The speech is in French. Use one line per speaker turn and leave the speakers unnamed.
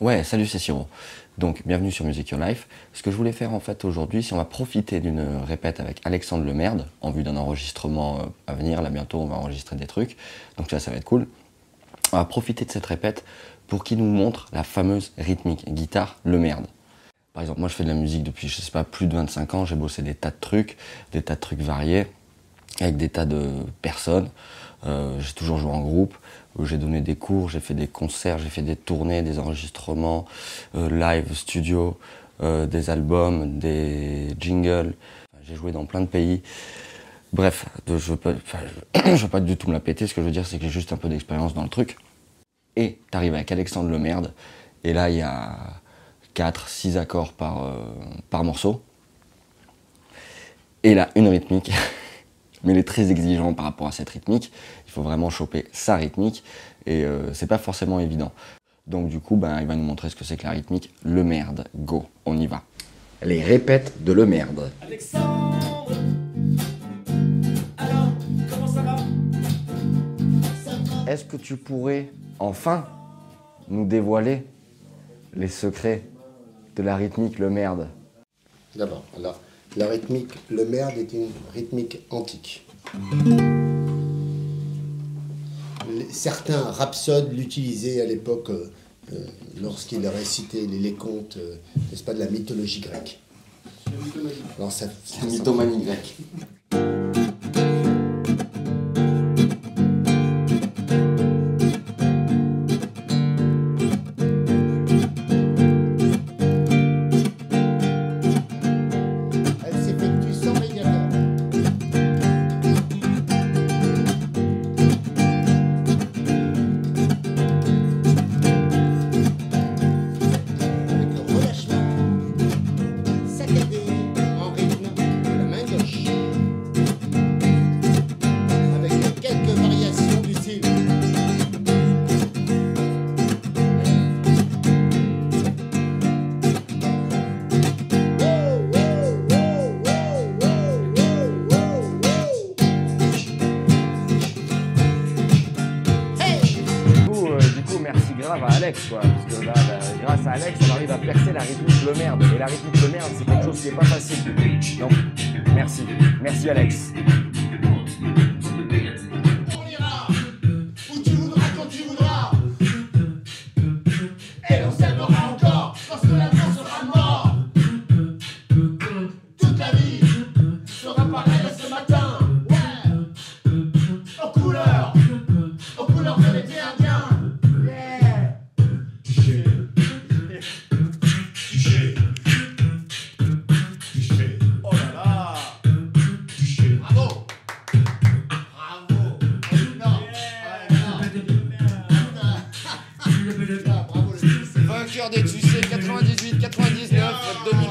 Ouais, salut, c'est Siro. Donc, bienvenue sur Music Your Life. Ce que je voulais faire en fait aujourd'hui, c'est on va profiter d'une répète avec Alexandre Lemerde en vue d'un enregistrement euh, à venir. Là, bientôt, on va enregistrer des trucs. Donc, ça, ça va être cool. On va profiter de cette répète pour qu'il nous montre la fameuse rythmique guitare Lemerde. Par exemple, moi, je fais de la musique depuis, je sais pas, plus de 25 ans. J'ai bossé des tas de trucs, des tas de trucs variés, avec des tas de personnes. Euh, j'ai toujours joué en groupe, j'ai donné des cours, j'ai fait des concerts, j'ai fait des tournées, des enregistrements, euh, live, studio, euh, des albums, des jingles. J'ai joué dans plein de pays. Bref, je ne veux pas du tout me la péter, ce que je veux dire c'est que j'ai juste un peu d'expérience dans le truc. Et t'arrives avec Alexandre Lemerde, et là il y a 4, 6 accords par, par morceau. Et là, une rythmique. mais il est très exigeant par rapport à cette rythmique. Il faut vraiment choper sa rythmique et euh, c'est pas forcément évident. Donc du coup, ben, il va nous montrer ce que c'est que la rythmique. Le merde, go, on y va. Les répètes de le merde. Alexandre, alors comment ça va? Est-ce que tu pourrais enfin nous dévoiler les secrets de la rythmique le merde?
D'abord, alors la rythmique le merde est une rythmique antique. Certains rhapsodes l'utilisaient à l'époque euh, euh, lorsqu'ils récitaient les, les contes, euh, n'est-ce pas, de la mythologie grecque.
Alors ça, ça mythomanie grecque. Grave à Alex, quoi. Parce que là, grâce à Alex, on arrive à percer la rythmique le merde. Et la rythmique le merde, c'est quelque chose qui n'est pas facile. Donc, merci. Merci Alex. Vainqueur des Tussés 98, 99, 2000.